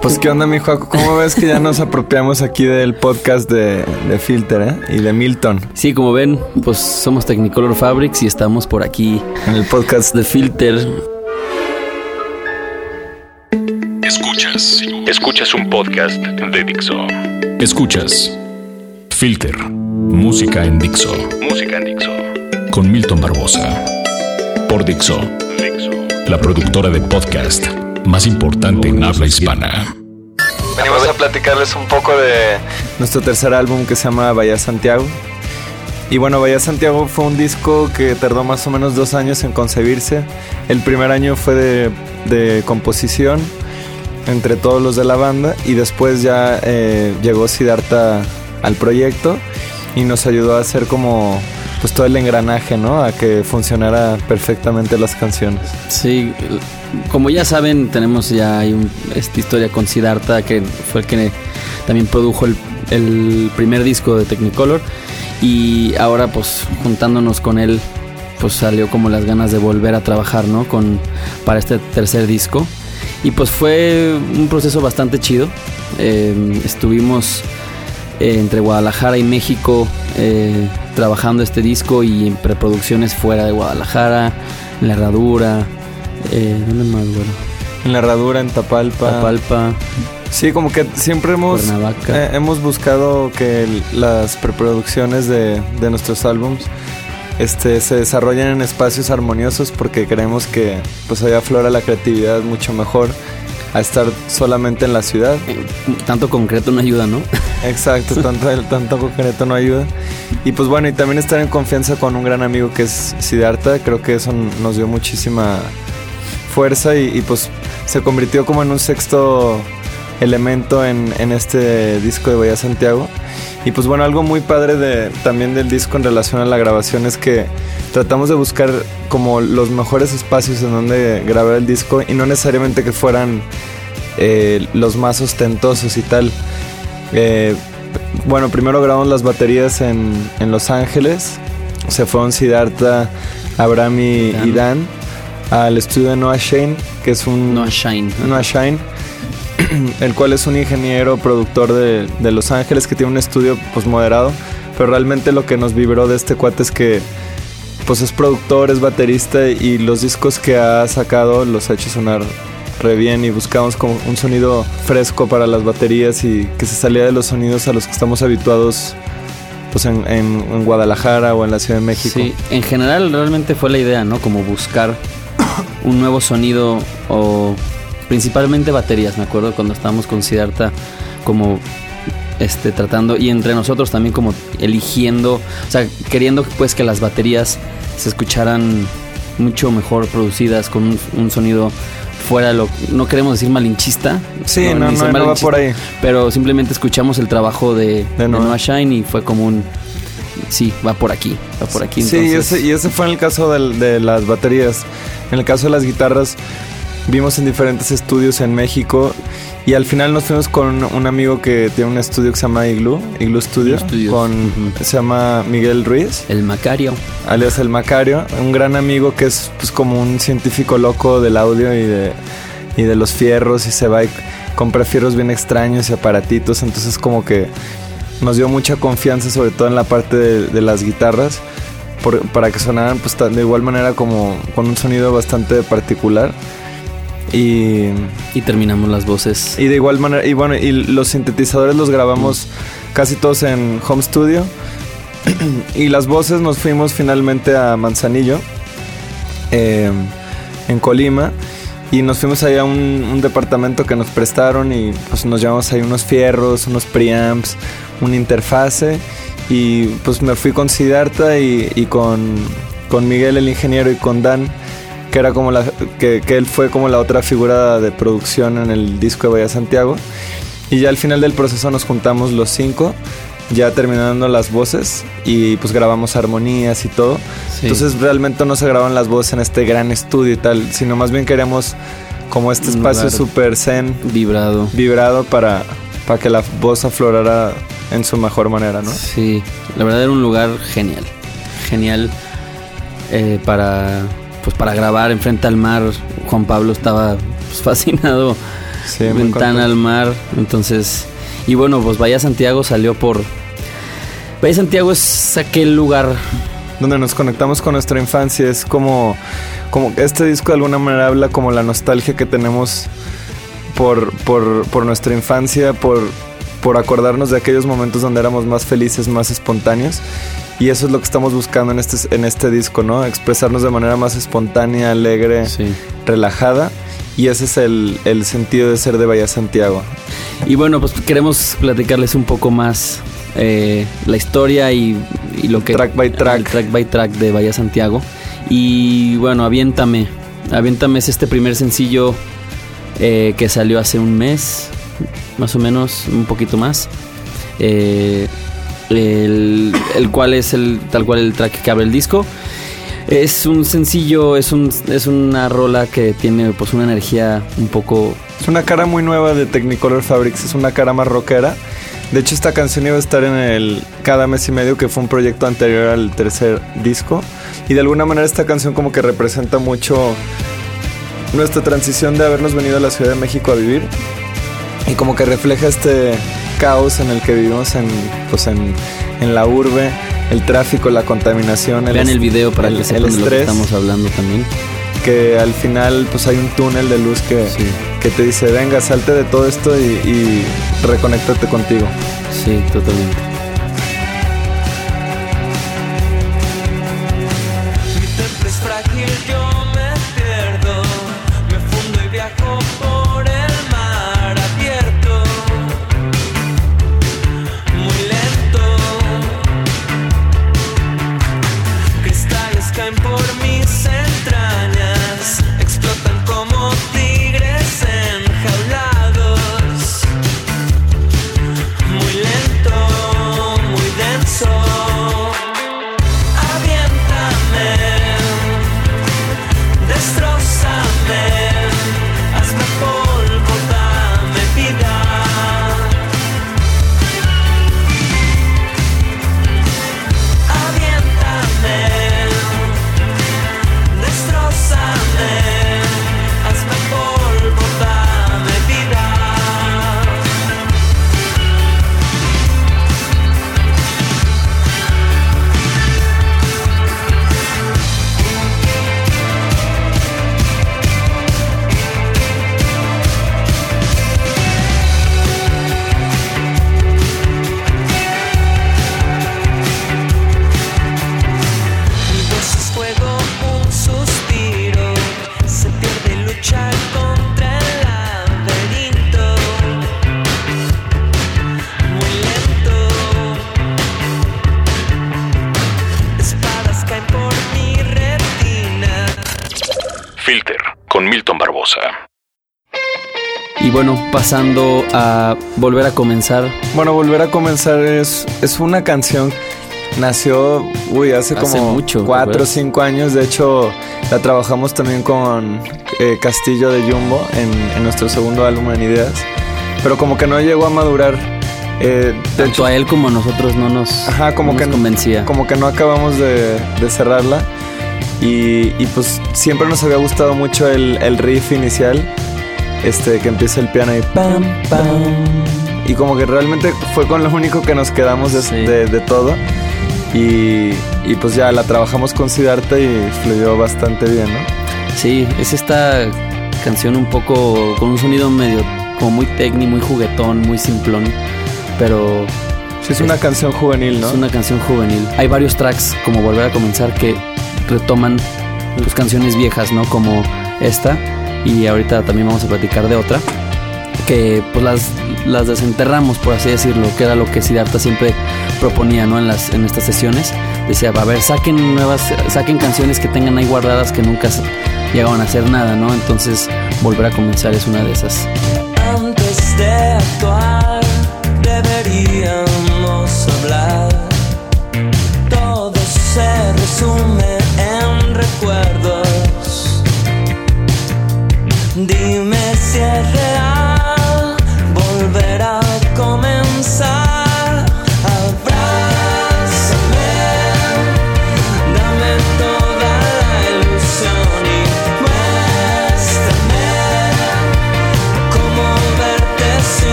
Pues qué onda, mi Juaco, ¿cómo ves que ya nos apropiamos aquí del podcast de, de Filter eh? y de Milton? Sí, como ven, pues somos Technicolor Fabrics y estamos por aquí En el podcast de Filter. Escuchas. Escuchas un podcast de Dixo. Escuchas. Filter. Música en Dixo. Música en Dixo. Con Milton Barbosa. Por Dixo. Dixo. La productora de podcast más importante en habla hispana. Venimos a platicarles un poco de nuestro tercer álbum que se llama Bahía Santiago. Y bueno, Bahía Santiago fue un disco que tardó más o menos dos años en concebirse. El primer año fue de, de composición entre todos los de la banda y después ya eh, llegó Siddhartha al proyecto y nos ayudó a hacer como pues todo el engranaje, ¿no? A que funcionara perfectamente las canciones. Sí, como ya saben, tenemos ya hay un- esta historia con Siddhartha, que fue el que también produjo el, el primer disco de Technicolor. Y ahora, pues, juntándonos con él, pues salió como las ganas de volver a trabajar, ¿no? Con, para este tercer disco. Y pues fue un proceso bastante chido. Eh, estuvimos eh, entre Guadalajara y México eh, trabajando este disco y en preproducciones fuera de Guadalajara, en la herradura, eh, ¿dónde más, güey? En la herradura, en Tapalpa. Tapalpa, Sí, como que siempre hemos, eh, hemos buscado que las preproducciones de, de nuestros álbums este, se desarrollen en espacios armoniosos porque creemos que pues ahí aflora la creatividad mucho mejor a estar solamente en la ciudad. Eh, tanto concreto no ayuda, ¿no? Exacto, tanto, el, tanto concreto no ayuda. Y pues bueno, y también estar en confianza con un gran amigo que es Siddhartha, creo que eso nos dio muchísima fuerza y, y, pues se convirtió como en un sexto elemento en, en este disco de Bahía Santiago. Y pues bueno, algo muy padre de, también del disco en relación a la grabación es que tratamos de buscar como los mejores espacios en donde grabar el disco y no necesariamente que fueran eh, los más ostentosos y tal. Eh, bueno, primero grabamos las baterías en, en Los Ángeles. Se fueron Siddhartha, Abraham y Dan. al estudio de Noah Shane, que es un No Shine. Noah Shine, el cual es un ingeniero productor de, de Los Ángeles que tiene un estudio pues moderado, pero realmente lo que nos vibró de este cuate es que pues es productor, es baterista y los discos que ha sacado los ha hecho sonar re bien y buscamos como un sonido fresco para las baterías y que se salía de los sonidos a los que estamos habituados pues en, en- en Guadalajara o en la Ciudad de México. Sí, en general realmente fue la idea, ¿no? Como buscar un nuevo sonido o principalmente baterías, me acuerdo cuando estábamos con Siddhartha como este tratando y entre nosotros también como eligiendo, o sea, queriendo pues que las baterías se escucharan mucho mejor producidas con un, un sonido fuera de lo no queremos decir malinchista, Sí, no, no, no va por ahí. pero simplemente escuchamos el trabajo de, De de Noah. Shine y fue como un sí, va por aquí, va por aquí. Sí, y ese, y ese fue en el caso de, las baterías. En el caso de las guitarras, vimos en diferentes estudios en México y al final nos fuimos con un amigo que tiene un estudio que se llama Igloo, Igloo Studio, Igloo con, se llama Miguel Ruiz, El Macario. alias El Macario, un gran amigo que es pues como un científico loco del audio y de, y de los fierros y se va y compra fierros bien extraños y aparatitos, entonces como que nos dio mucha confianza sobre todo en la parte de, de las guitarras por- para que sonaran pues de igual manera como con un sonido bastante particular y, Y terminamos las voces. y de igual manera y bueno y los sintetizadores los grabamos casi todos en home studio. Y las voces nos fuimos finalmente a Manzanillo eh, en Colima. Y nos fuimos ahí a un, un departamento que nos prestaron y pues nos llevamos ahí unos fierros, unos preamps, una interfase. Y pues me fui con Siddhartha y, y con, con Miguel el ingeniero y con Dan que era como la que, que él fue como la otra figura de producción en el disco de Bahía Santiago y ya al final del proceso nos juntamos los cinco ya terminando las voces y pues grabamos armonías y todo Sí. entonces realmente no se graban las voces en este gran estudio y tal, sino más bien queríamos como este espacio super zen, vibrado. vibrado para, para que la voz aflorara en su mejor manera, ¿no? Sí, la verdad era un lugar genial. Genial eh, para pues para grabar enfrente al mar. Juan Pablo estaba pues, fascinado Sí, Ventana al mar. Entonces, y bueno, pues Bahía Santiago salió por... Bahía Santiago es aquel lugar donde nos conectamos con nuestra infancia. Es como, como este disco de alguna manera habla como la nostalgia que tenemos por, por, por nuestra infancia, por, por acordarnos de aquellos momentos donde éramos más felices, más espontáneos. Y eso es lo que estamos buscando en este, en este disco, ¿no? Expresarnos de manera más espontánea, alegre, Sí. relajada. Y ese es el, el sentido de ser de Bahía Santiago. Y bueno, pues queremos platicarles un poco más eh, la historia y, y lo que... Track by track. el track by track de Bahía Santiago. Y bueno, Aviéntame. Aviéntame es este primer sencillo eh, que salió hace un mes, más o menos, un poquito más. Eh, el, el cual es el tal cual el track que abre el disco. Es un sencillo, es, un, es una rola que tiene pues una energía un poco Es una cara muy nueva de Technicolor Fabrics, es una cara más rockera. De hecho, esta canción iba a estar en el Cada mes y medio, que fue un proyecto anterior al tercer disco. Y de alguna manera esta canción como que representa mucho nuestra transición de habernos venido a la Ciudad de México a vivir. Y como que refleja este caos en el que vivimos en, pues en, en la urbe, el tráfico, la contaminación, Vean est- el video para que sepan de lo que estamos hablando también. que al final pues hay un túnel de luz que, Sí. que te dice, venga, salte de todo esto y, y reconéctate contigo. Sí, totalmente. Y bueno, pasando a volver a comenzar. Bueno, Volver a comenzar es, es una canción. Nació, uy, hace Hace como mucho, ¿te cuatro o cinco años. De hecho, la trabajamos también con eh, Castillo de Jumbo en, en nuestro segundo álbum en Ideas. Pero como que no llegó a madurar. Eh, Tanto hecho, a él como a nosotros no nos, Ajá, como no que nos convencía. como que no acabamos de, de cerrarla. Y, y pues siempre nos había gustado mucho el, el riff inicial. Este, que empieza el piano y pam, pam. Y como que realmente fue con lo único que nos quedamos de, Sí. de- de todo. Y, y pues ya la trabajamos con Siddhartha y fluyó bastante bien, ¿no? Sí, es esta canción un poco con un sonido medio como muy técnico, muy juguetón, muy simplón, pero Sí, es una canción juvenil, ¿no? es una canción juvenil. Hay varios tracks como Volver a comenzar que retoman pues, canciones viejas, ¿no? Como esta y ahorita también vamos a platicar de otra que pues las, las desenterramos por así decirlo, que era lo que Siddhartha siempre proponía, ¿no? En las en estas sesiones decía, a ver, saquen nuevas, saquen canciones que tengan ahí guardadas que nunca llegaban a hacer nada, ¿no? Entonces volver a comenzar es una de esas. Antes de actuar, deberíamos hablar. ending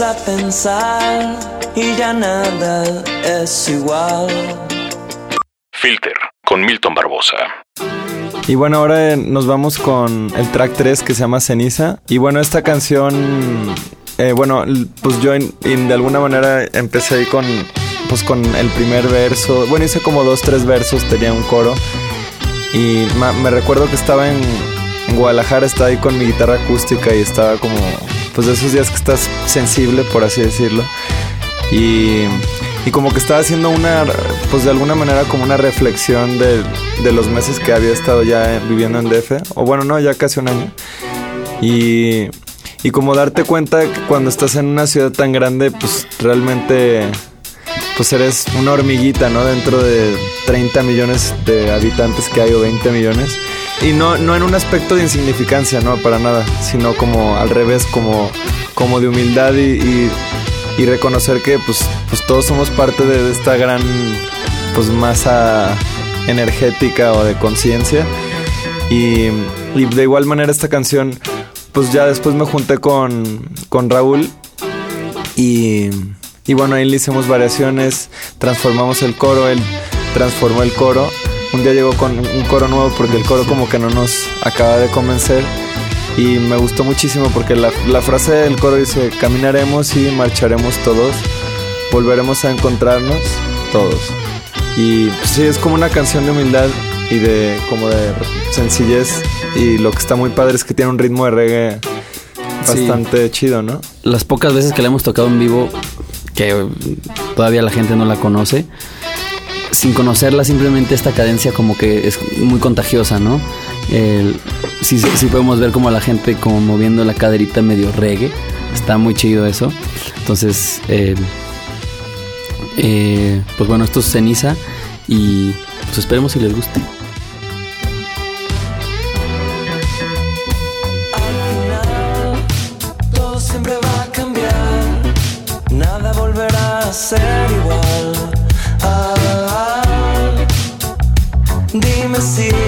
a pensar y ya nada es igual. Filter con Milton Barbosa. Y bueno, ahora nos vamos con el track 3 que se llama Ceniza. Y bueno, esta canción, eh, bueno, pues yo en- de alguna manera empecé ahí con, pues con el primer verso. Bueno, hice como dos, tres versos, tenía un coro. Y ma- me recuerdo que estaba en, en Guadalajara, estaba ahí con mi guitarra acústica y estaba como, pues de esos días que estás sensible, por así decirlo. Y, y como que estaba haciendo una, pues de alguna manera como una reflexión de, de los meses que había estado ya viviendo en DF, o bueno, no, ya casi un año. Y, y como darte cuenta que cuando estás en una ciudad tan grande, pues realmente pues eres una hormiguita, ¿no? Dentro de 30 millones de habitantes que hay o 20 millones. Y no, no en un aspecto de insignificancia, ¿no? Para nada, sino como al revés, como, como de humildad y, y- reconocer que pues, pues todos somos parte de esta gran pues masa energética o de conciencia. Y, y de igual manera esta canción, pues ya después me junté con, con Raúl y, y bueno, ahí le hicimos variaciones, transformamos el coro, él transformó el coro. Un día llegó con un coro nuevo porque el coro como que no nos acaba de convencer. Y me gustó muchísimo porque la, la frase del coro dice, caminaremos y marcharemos todos, volveremos a encontrarnos todos. Y pues, sí, es como una canción de humildad y de como de sencillez. Y lo que está muy padre es que tiene un ritmo de reggae Sí. bastante chido, ¿no? Las pocas veces que la hemos tocado en vivo, que todavía la gente no la conoce, sin conocerla simplemente esta cadencia como que es muy contagiosa, ¿no? El- sí, sí, podemos ver como la gente como moviendo la caderita medio reggae. Está muy chido eso. Entonces, eh, eh, pues bueno, esto es ceniza y pues esperemos si les guste. comecei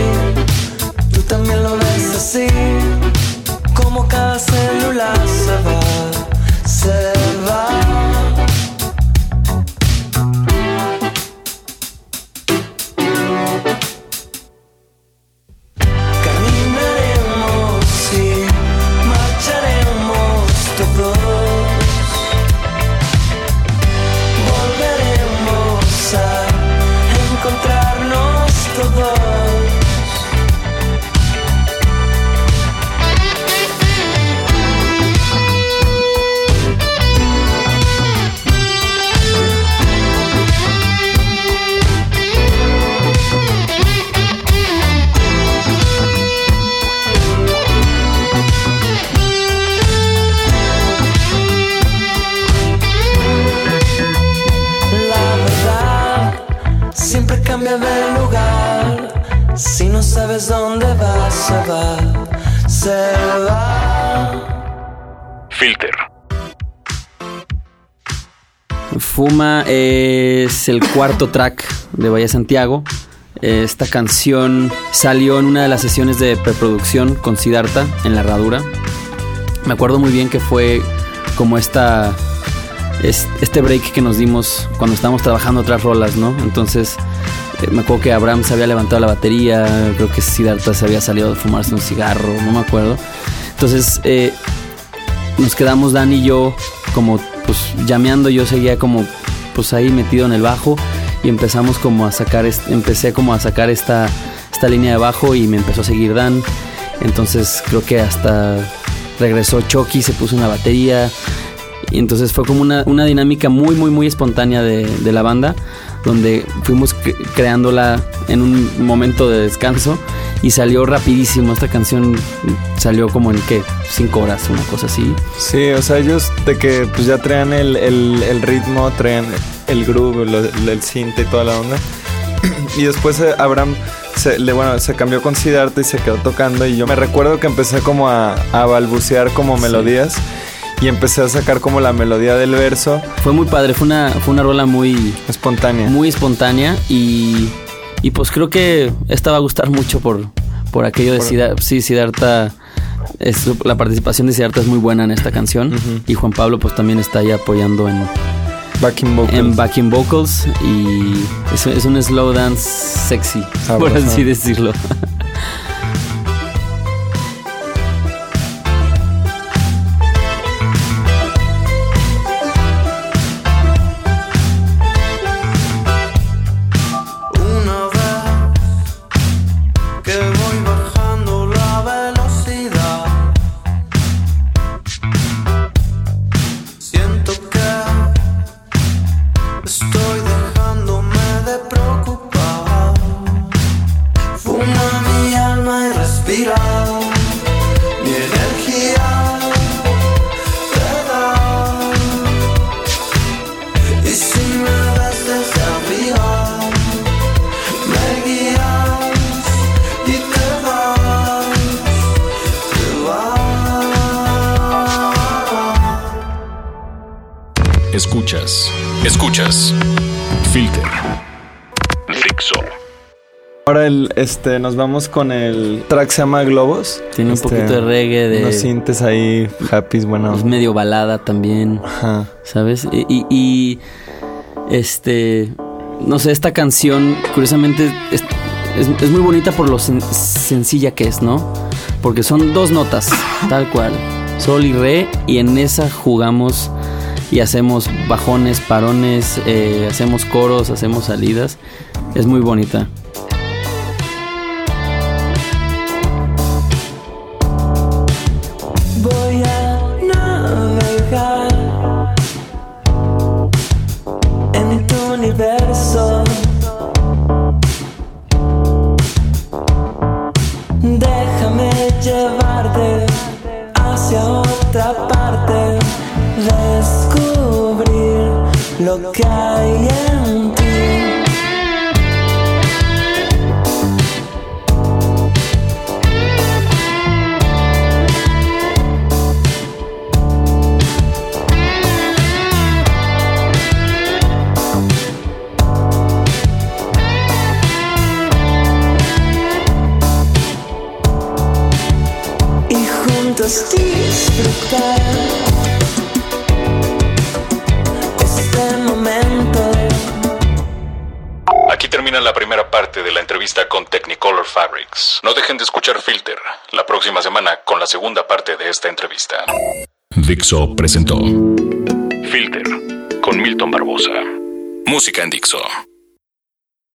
siempre cambia de lugar. Si no sabes dónde va, se va, se va. Filter. Fuma es el cuarto track de Bahía Santiago. Esta canción salió en una de las sesiones de preproducción con Siddhartha en la herradura. Me acuerdo muy bien que fue como esta es- este break que nos dimos cuando estábamos trabajando otras rolas, ¿no? Entonces eh, me acuerdo que Abraham se había levantado la batería, creo que Siddhartha se había salido de fumarse un cigarro, no me acuerdo. Entonces eh, nos quedamos Dan y yo como pues llameando, yo seguía como pues ahí metido en el bajo y empezamos como a sacar, empecé como a sacar esta, esta línea de bajo y me empezó a seguir Dan. Entonces creo que hasta regresó Chucky, se puso una batería. Y entonces fue como una, una dinámica muy, muy, muy espontánea de, de la banda, donde fuimos cre- creándola en un momento de descanso y salió rapidísimo. Esta canción salió como en qué, cinco horas, una cosa así. Sí, o sea, ellos de que pues ya traían el, el- el ritmo, traían el groove, lo- el synth y toda la onda. Y después eh, Abraham se, le, bueno, se cambió con Siddhartha y se quedó tocando. Y yo me recuerdo que empecé como a, a balbucear como melodías. Y empecé a sacar como la melodía del verso Fue muy padre, fue una, fue una rola muy, espontánea. muy espontánea y, y pues creo que esta va a gustar mucho por, por aquello de Siddhartha. Sí, Siddhartha es, la participación de Siddhartha es muy buena en esta canción. Y Juan Pablo pues también está ahí apoyando en, Backing vocals. en backing vocals. Y es, es un slow dance sexy, por así decirlo. el, este, nos vamos con el track se llama Globos. Tiene un Este, poquito de reggae, de- Unos sintes ahí, happy, bueno. Es medio balada también. Ajá. ¿sabes? Y, y- y,, este, no sé, esta canción, curiosamente, es, es- es muy bonita por lo sen- sencilla que es, ¿no? Porque son dos notas, tal cual, sol y re, y en esa jugamos y hacemos bajones, parones, eh, hacemos coros, hacemos salidas. Es muy bonita. Voy a juntos disfrutar este momento. Aquí termina la primera parte de la entrevista con Technicolor Fabrics. No dejen de escuchar Filter la próxima semana con la segunda parte de esta entrevista. Dixo presentó Filter con Milton Barbosa. Música en Dixo.